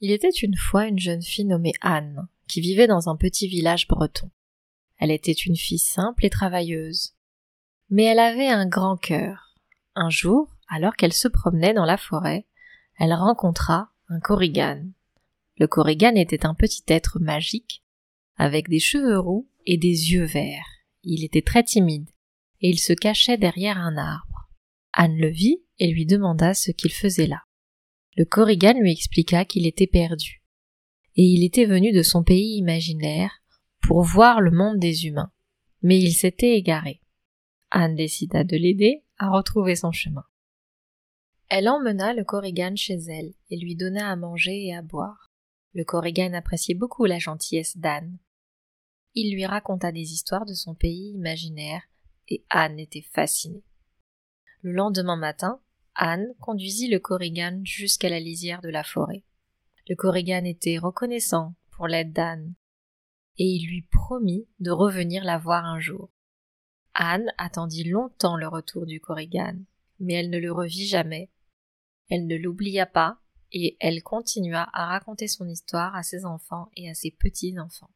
Il était une fois une jeune fille nommée Anne, qui vivait dans un petit village breton. Elle était une fille simple et travailleuse. Mais elle avait un grand cœur. Un jour, alors qu'elle se promenait dans la forêt, elle rencontra un Korrigan. Le Korrigan était un petit être magique, avec des cheveux roux et des yeux verts. Il était très timide, et il se cachait derrière un arbre. Anne le vit et lui demanda ce qu'il faisait là. Le Korrigan lui expliqua qu'il était perdu, et il était venu de son pays imaginaire pour voir le monde des humains. Mais il s'était égaré. Anne décida de l'aider à retrouver son chemin. Elle emmena le Korrigan chez elle et lui donna à manger et à boire. Le Korrigan appréciait beaucoup la gentillesse d'Anne. Il lui raconta des histoires de son pays imaginaire et Anne était fascinée. Le lendemain matin, Anne conduisit le Korrigan jusqu'à la lisière de la forêt. Le Korrigan était reconnaissant pour l'aide d'Anne, et il lui promit de revenir la voir un jour. Anne attendit longtemps le retour du Korrigan, mais elle ne le revit jamais. Elle ne l'oublia pas, et elle continua à raconter son histoire à ses enfants et à ses petits-enfants.